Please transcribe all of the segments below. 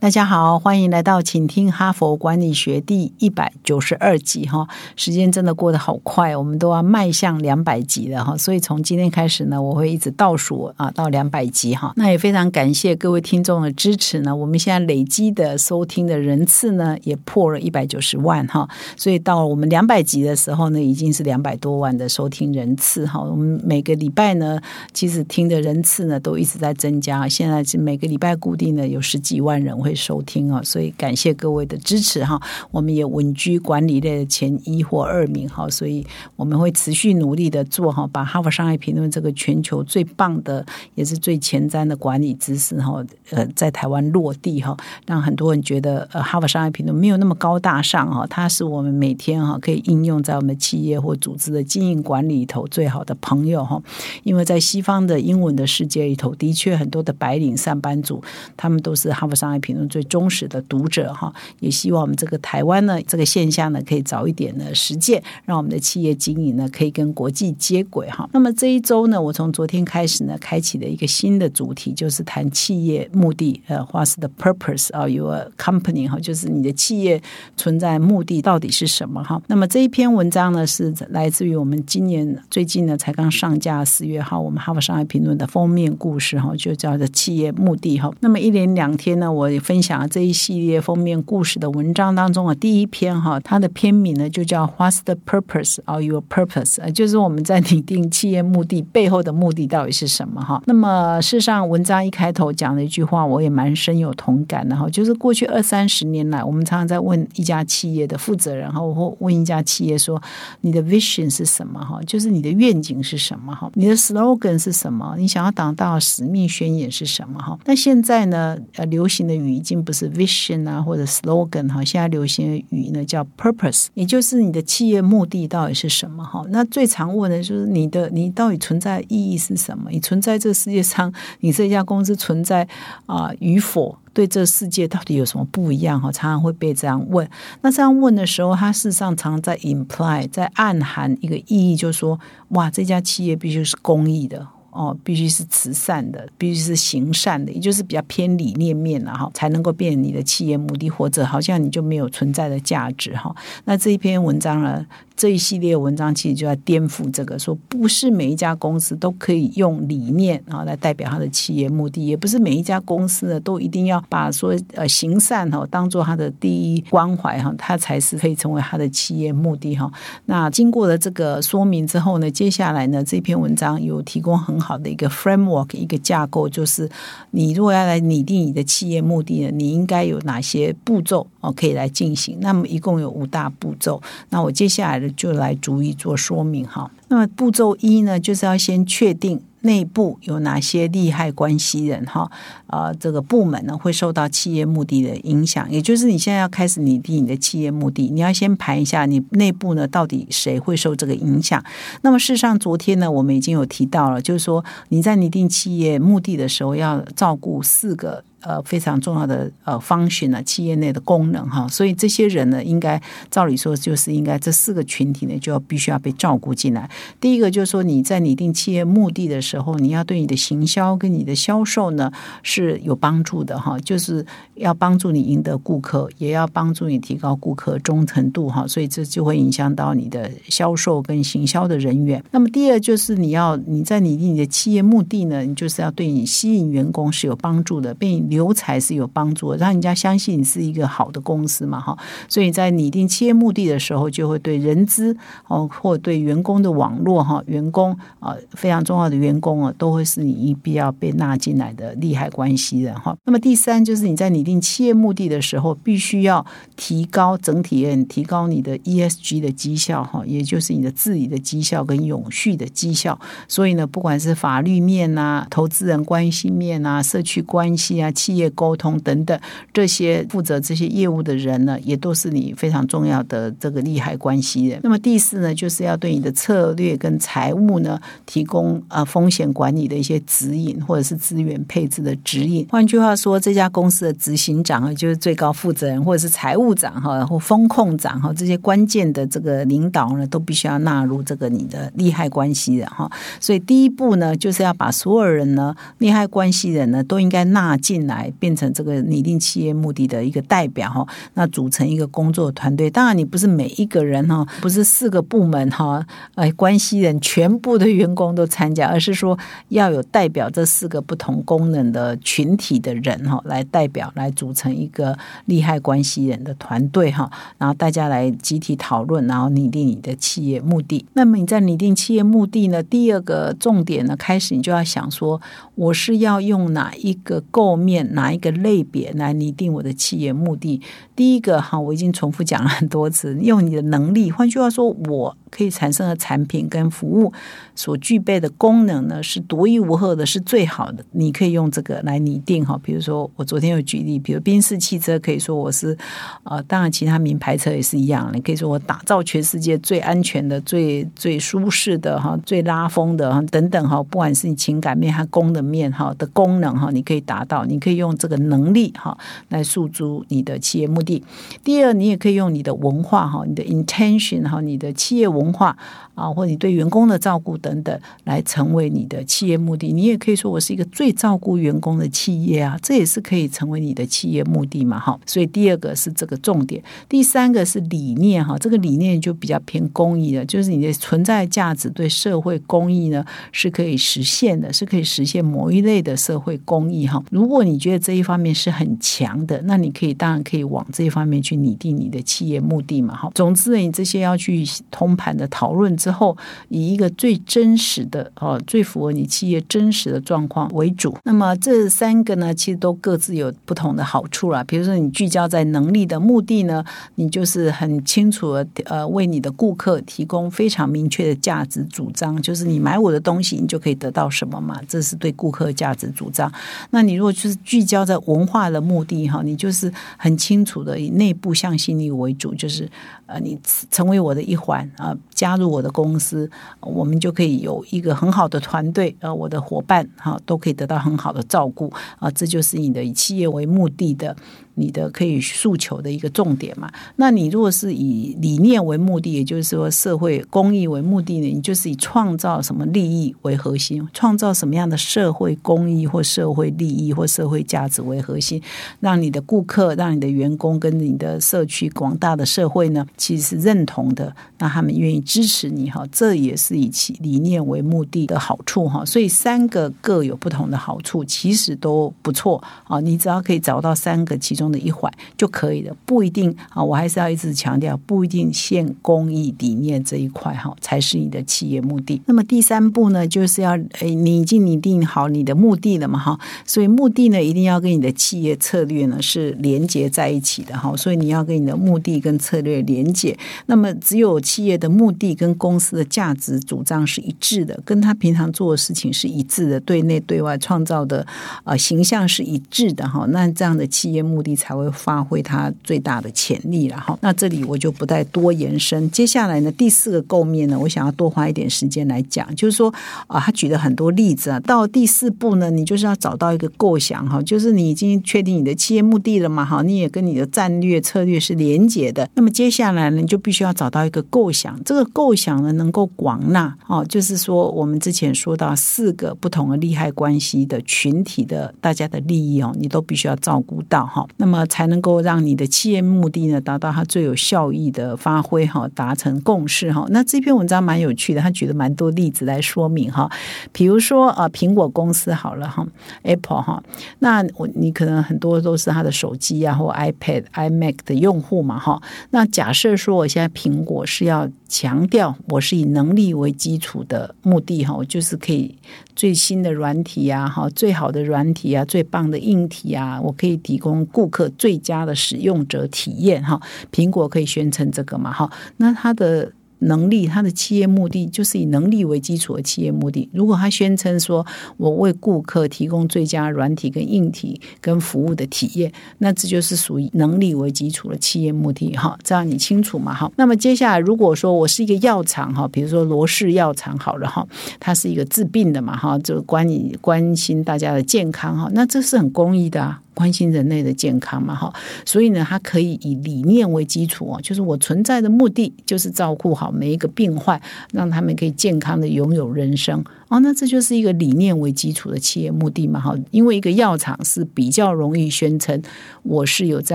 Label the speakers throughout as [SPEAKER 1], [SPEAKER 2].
[SPEAKER 1] 大家好，欢迎来到请听哈佛管理学第一百九十二集哈。时间真的过得好快，我们都要迈向两百集了哈。所以从今天开始呢，我会一直倒数啊到两百集哈。那也非常感谢各位听众的支持呢。我们现在累积的收听的人次呢，也破了一百九十万哈。所以到我们两百集的时候呢，已经是两百多万的收听人次哈。我们每个礼拜呢，其实听的人次呢都一直在增加，现在是每个礼拜固定的有十几万人会。收听啊，所以感谢各位的支持哈。我们也稳居管理类的前一或二名哈，所以我们会持续努力的做哈，把《哈佛商业评论》这个全球最棒的也是最前瞻的管理知识哈，呃，在台湾落地哈，让很多人觉得呃，《哈佛商业评论》没有那么高大上哈，它是我们每天哈可以应用在我们企业或组织的经营管理里头最好的朋友哈。因为在西方的英文的世界里头，的确很多的白领上班族，他们都是《哈佛商业评论》。最忠实的读者哈，也希望我们这个台湾呢，这个现象呢，可以早一点的实践，让我们的企业经营呢，可以跟国际接轨哈。那么这一周呢，我从昨天开始呢，开启了一个新的主题，就是谈企业目的，呃，What's the purpose of your company？哈，就是你的企业存在目的到底是什么哈？那么这一篇文章呢，是来自于我们今年最近呢才刚上架四月号，我们哈佛商业评论的封面故事哈，就叫做企业目的哈。那么一连两天呢，我也分。享这一系列封面故事的文章当中啊，第一篇哈，它的篇名呢就叫 What's the purpose of your purpose？呃，就是我们在拟定企业目的背后的目的到底是什么哈？那么事实上，文章一开头讲了一句话，我也蛮深有同感的哈，就是过去二三十年来，我们常常在问一家企业的负责人哈，或问一家企业说，你的 vision 是什么哈？就是你的愿景是什么哈？你的 slogan 是什么？你想要达到使命宣言是什么哈？那现在呢，呃，流行的语。已经不是 vision 啊，或者 slogan 哈，现在流行的语呢叫 purpose，也就是你的企业目的到底是什么哈？那最常问的就是你的你到底存在意义是什么？你存在这世界上，你这家公司存在啊与否，对这世界到底有什么不一样哈？常常会被这样问。那这样问的时候，它事实上常常在 imply，在暗含一个意义，就是说，哇，这家企业必须是公益的。哦，必须是慈善的，必须是行善的，也就是比较偏理念面了哈，才能够变你的企业目的，或者好像你就没有存在的价值哈。那这一篇文章呢？这一系列文章其实就在颠覆这个，说不是每一家公司都可以用理念啊来代表他的企业目的，也不是每一家公司呢都一定要把说呃行善哈当做他的第一关怀哈，他才是可以成为他的企业目的哈。那经过了这个说明之后呢，接下来呢这篇文章有提供很好的一个 framework 一个架构，就是你如果要来拟定你的企业目的呢，你应该有哪些步骤哦可以来进行？那么一共有五大步骤。那我接下来的。就来逐一做说明哈。那么步骤一呢，就是要先确定内部有哪些利害关系人哈啊，这个部门呢会受到企业目的的影响。也就是你现在要开始拟定你的企业目的，你要先盘一下你内部呢到底谁会受这个影响。那么事实上，昨天呢我们已经有提到了，就是说你在拟定企业目的的时候，要照顾四个。呃，非常重要的呃方选呢，企业内的功能哈，所以这些人呢，应该照理说就是应该这四个群体呢，就要必须要被照顾进来。第一个就是说，你在拟定企业目的的时候，你要对你的行销跟你的销售呢是有帮助的哈，就是要帮助你赢得顾客，也要帮助你提高顾客忠诚度哈，所以这就会影响到你的销售跟行销的人员。那么第二就是你要你在拟定你的企业目的呢，你就是要对你吸引员工是有帮助的，并留才是有帮助，让人家相信你是一个好的公司嘛，哈。所以在拟定企业目的的时候，就会对人资哦，或对员工的网络哈，员工啊非常重要的员工啊，都会是你一必要被纳进来的利害关系人哈。那么第三就是你在拟定企业目的的时候，必须要提高整体提高你的 ESG 的绩效哈，也就是你的治理的绩效跟永续的绩效。所以呢，不管是法律面啊、投资人关系面啊、社区关系啊。企业沟通等等，这些负责这些业务的人呢，也都是你非常重要的这个利害关系人。那么第四呢，就是要对你的策略跟财务呢提供呃风险管理的一些指引，或者是资源配置的指引。换句话说，这家公司的执行长啊，就是最高负责人，或者是财务长哈，或风控长哈，这些关键的这个领导呢，都必须要纳入这个你的利害关系人哈。所以第一步呢，就是要把所有人呢利害关系人呢都应该纳进来，变成这个拟定企业目的的一个代表哈。那组成一个工作团队，当然你不是每一个人哈，不是四个部门哈，哎，关系人全部的员工都参加，而是说要有代表这四个不同功能的群体的人哈，来代表来组成一个利害关系人的团队哈，然后大家来集体讨论，然后拟定你的企业目的。那么你在拟定企业目的呢，第二个重点呢，开始你就要想说，我是要用哪一个构面，哪一个类别来拟定我的企业目的。第一个哈，我已经重复讲了很多次，用你的能力，换句话说，我。可以产生的产品跟服务所具备的功能呢，是独一无二的，是最好的。你可以用这个来拟定哈。比如说，我昨天有举例，比如宾士汽车，可以说我是呃，当然其他名牌车也是一样。你可以说我打造全世界最安全的、最最舒适的哈、最拉风的哈等等哈。不管是你情感面还功能面哈的功能哈，你可以达到，你可以用这个能力哈来诉诸你的企业目的。第二，你也可以用你的文化哈，你的 intention 哈，你的企业文。文化啊，或你对员工的照顾等等，来成为你的企业目的。你也可以说我是一个最照顾员工的企业啊，这也是可以成为你的企业目的嘛。哈，所以第二个是这个重点，第三个是理念哈。这个理念就比较偏公益的，就是你的存在价值对社会公益呢是可以实现的，是可以实现某一类的社会公益哈。如果你觉得这一方面是很强的，那你可以当然可以往这一方面去拟定你的企业目的嘛。哈，总之你这些要去通盘。的讨论之后，以一个最真实的哦，最符合你企业真实的状况为主。那么这三个呢，其实都各自有不同的好处啦。比如说，你聚焦在能力的目的呢，你就是很清楚的呃，为你的顾客提供非常明确的价值主张，就是你买我的东西，你就可以得到什么嘛？这是对顾客价值主张。那你如果就是聚焦在文化的目的哈，你就是很清楚的以内部向心力为主，就是呃，你成为我的一环啊。加入我的公司，我们就可以有一个很好的团队，呃，我的伙伴哈都可以得到很好的照顾啊，这就是你的以企业为目的的。你的可以诉求的一个重点嘛？那你如果是以理念为目的，也就是说社会公益为目的呢？你就是以创造什么利益为核心，创造什么样的社会公益或社会利益或社会价值为核心，让你的顾客、让你的员工跟你的社区广大的社会呢，其实是认同的，那他们愿意支持你哈。这也是以其理念为目的的好处哈。所以三个各有不同的好处，其实都不错啊。你只要可以找到三个其中。的一环就可以了，不一定啊。我还是要一直强调，不一定限公益理念这一块哈，才是你的企业目的。那么第三步呢，就是要诶，你已经拟定好你的目的了嘛哈，所以目的呢，一定要跟你的企业策略呢是连接在一起的哈。所以你要跟你的目的跟策略连接。那么只有企业的目的跟公司的价值主张是一致的，跟他平常做的事情是一致的，对内对外创造的呃形象是一致的哈。那这样的企业目的。才会发挥它最大的潜力了哈。那这里我就不再多延伸。接下来呢，第四个构面呢，我想要多花一点时间来讲，就是说啊，他举了很多例子啊。到第四步呢，你就是要找到一个构想哈，就是你已经确定你的企业目的了嘛哈，你也跟你的战略策略是连结的。那么接下来呢，你就必须要找到一个构想，这个构想呢能够广纳哦，就是说我们之前说到四个不同的利害关系的群体的大家的利益哦，你都必须要照顾到哈。那么才能够让你的企业目的呢达到它最有效益的发挥哈，达成共识哈。那这篇文章蛮有趣的，他举了蛮多例子来说明哈。比如说啊，苹果公司好了哈，Apple 哈，那我你可能很多都是他的手机啊或 iPad、iMac 的用户嘛哈。那假设说我现在苹果是要强调我是以能力为基础的目的哈，我就是可以最新的软体啊哈，最好的软体啊，最棒的硬体啊，我可以提供顾客。最佳的使用者体验哈，苹果可以宣称这个嘛哈？那它的能力，他的企业目的就是以能力为基础的企业目的。如果他宣称说我为顾客提供最佳软体跟硬体跟服务的体验，那这就是属于能力为基础的企业目的哈。这样你清楚嘛？哈。那么接下来，如果说我是一个药厂哈，比如说罗氏药厂好了哈，它是一个治病的嘛哈，就关你关心大家的健康哈，那这是很公益的啊。关心人类的健康嘛，哈，所以呢，它可以以理念为基础哦，就是我存在的目的就是照顾好每一个病患，让他们可以健康的拥有人生。哦，那这就是一个理念为基础的企业目的嘛，哈，因为一个药厂是比较容易宣称我是有这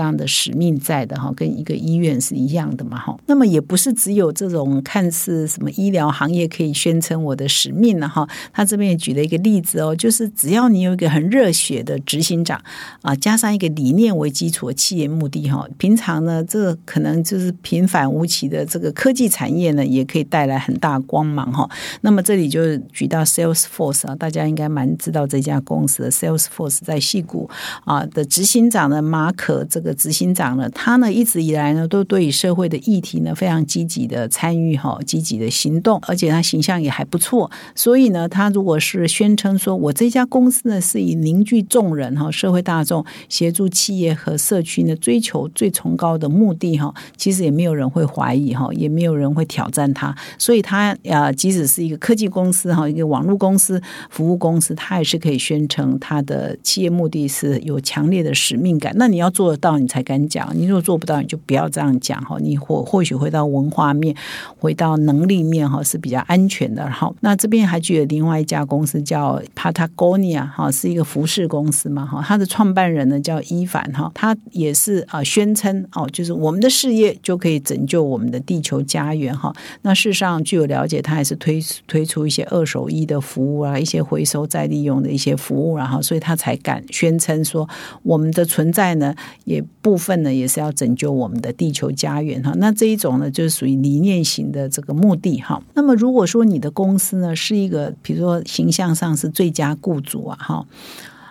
[SPEAKER 1] 样的使命在的，哈，跟一个医院是一样的嘛，哈。那么也不是只有这种看似什么医疗行业可以宣称我的使命了，哈。他这边也举了一个例子哦，就是只要你有一个很热血的执行长啊，加上一个理念为基础的企业目的，哈，平常呢，这可能就是平凡无奇的这个科技产业呢，也可以带来很大光芒，哈。那么这里就举到。Salesforce 啊，大家应该蛮知道这家公司的 Salesforce 在戏谷啊的执行长呢，马可这个执行长呢，他呢一直以来呢都对于社会的议题呢非常积极的参与哈，积极的行动，而且他形象也还不错。所以呢，他如果是宣称说我这家公司呢是以凝聚众人哈，社会大众协助企业和社区呢追求最崇高的目的哈，其实也没有人会怀疑哈，也没有人会挑战他。所以他啊，即使是一个科技公司哈，一个网网络公司、服务公司，它也是可以宣称它的企业目的是有强烈的使命感。那你要做得到，你才敢讲。你如果做不到，你就不要这样讲哈。你或或许回到文化面，回到能力面哈是比较安全的。好，那这边还举了另外一家公司叫 Patagonia 哈，是一个服饰公司嘛哈。它的创办人呢叫伊凡哈，他也是啊宣称哦，就是我们的事业就可以拯救我们的地球家园哈。那事实上据我了解，他还是推推出一些二手衣。的服务啊，一些回收再利用的一些服务，然后所以他才敢宣称说我们的存在呢，也部分呢也是要拯救我们的地球家园哈。那这一种呢，就是属于理念型的这个目的哈。那么如果说你的公司呢是一个，比如说形象上是最佳雇主啊哈。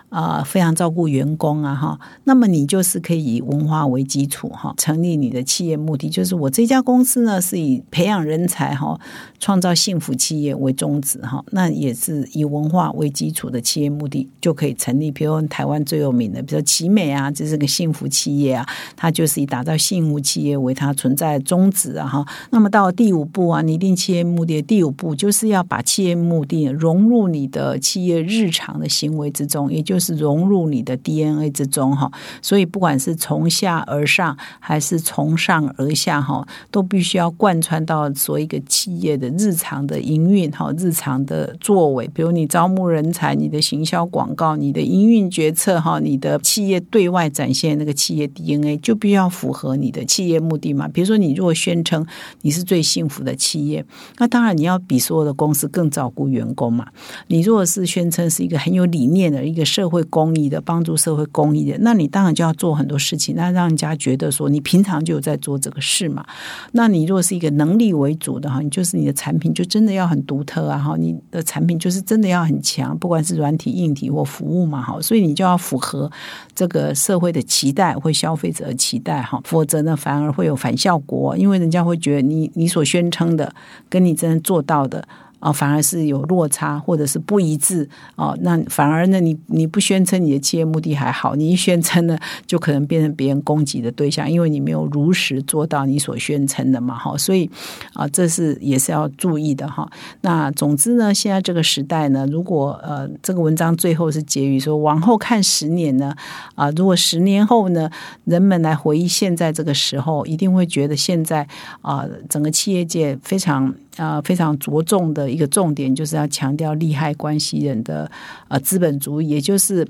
[SPEAKER 1] 啊，非常照顾员工啊，哈，那么你就是可以以文化为基础哈，成立你的企业目的就是我这家公司呢是以培养人才哈，创造幸福企业为宗旨哈，那也是以文化为基础的企业目的就可以成立。比如台湾最有名的，比如奇美啊，这是个幸福企业啊，它就是以打造幸福企业为它存在宗旨啊，哈。那么到第五步啊，拟定企业目的第五步就是要把企业目的融入你的企业日常的行为之中，也就。就是融入你的 DNA 之中哈，所以不管是从下而上还是从上而下哈，都必须要贯穿到所一个企业的日常的营运哈，日常的作为，比如你招募人才、你的行销广告、你的营运决策哈，你的企业对外展现那个企业 DNA 就必须要符合你的企业目的嘛。比如说，你如果宣称你是最幸福的企业，那当然你要比所有的公司更照顾员工嘛。你如果是宣称是一个很有理念的一个社社会公益的帮助社会公益的，那你当然就要做很多事情，那让人家觉得说你平常就有在做这个事嘛。那你如果是一个能力为主的哈，你就是你的产品就真的要很独特啊哈，你的产品就是真的要很强，不管是软体、硬体或服务嘛哈，所以你就要符合这个社会的期待或消费者的期待哈，否则呢反而会有反效果，因为人家会觉得你你所宣称的跟你真正做到的。啊，反而是有落差，或者是不一致哦。那反而呢，你你不宣称你的企业目的还好，你一宣称呢，就可能变成别人攻击的对象，因为你没有如实做到你所宣称的嘛。哈，所以啊，这是也是要注意的哈。那总之呢，现在这个时代呢，如果呃，这个文章最后是结语说，往后看十年呢，啊，如果十年后呢，人们来回忆现在这个时候，一定会觉得现在啊，整个企业界非常。啊，非常着重的一个重点，就是要强调利害关系人的呃资本主义，也就是。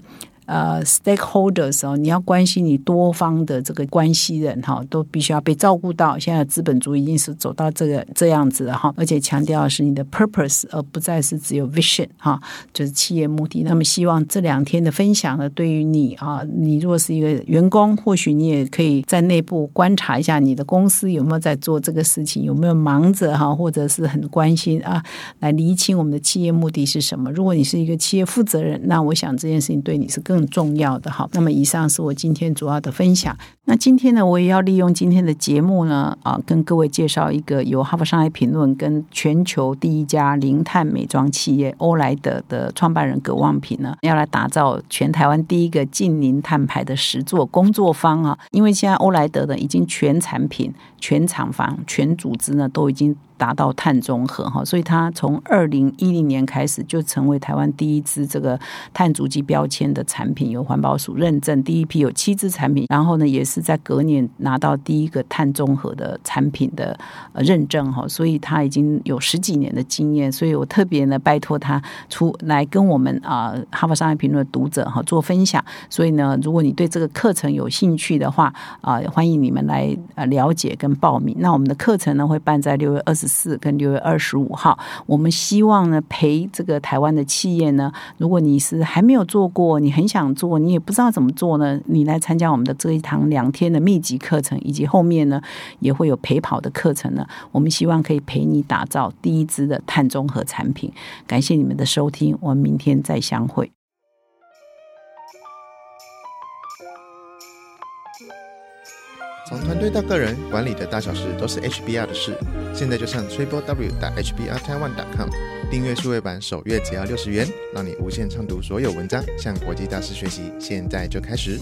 [SPEAKER 1] 呃，stakeholders 哦，你要关心你多方的这个关系人哈，都必须要被照顾到。现在资本主义已经是走到这个这样子了哈，而且强调是你的 purpose，而不再是只有 vision 哈，就是企业目的。那么希望这两天的分享呢，对于你啊，你如果是一个员工，或许你也可以在内部观察一下你的公司有没有在做这个事情，有没有忙着哈，或者是很关心啊，来厘清我们的企业目的是什么。如果你是一个企业负责人，那我想这件事情对你是更。更重要的哈，那么以上是我今天主要的分享。那今天呢，我也要利用今天的节目呢，啊，跟各位介绍一个由《哈佛商业评论》跟全球第一家零碳美妆企业欧莱德的创办人葛望平呢，要来打造全台湾第一个近零碳排的实作工作坊啊。因为现在欧莱德呢，已经全产品、全厂房、全组织呢，都已经。达到碳中和哈，所以它从二零一零年开始就成为台湾第一支这个碳足迹标签的产品，由环保署认证，第一批有七支产品，然后呢，也是在隔年拿到第一个碳中和的产品的认证哈，所以它已经有十几年的经验，所以我特别呢拜托他出来跟我们啊哈佛商业评论的读者哈做分享，所以呢，如果你对这个课程有兴趣的话啊，欢迎你们来呃了解跟报名。那我们的课程呢会办在六月二十。四跟六月二十五号，我们希望呢陪这个台湾的企业呢，如果你是还没有做过，你很想做，你也不知道怎么做呢，你来参加我们的这一堂两天的密集课程，以及后面呢也会有陪跑的课程呢，我们希望可以陪你打造第一支的碳中和产品。感谢你们的收听，我们明天再相会。
[SPEAKER 2] 从团队到个人，管理的大小事都是 HBR 的事。现在就上 triple w 打 hbr taiwan com 订阅数位版，首月只要六十元，让你无限畅读所有文章，向国际大师学习。现在就开始。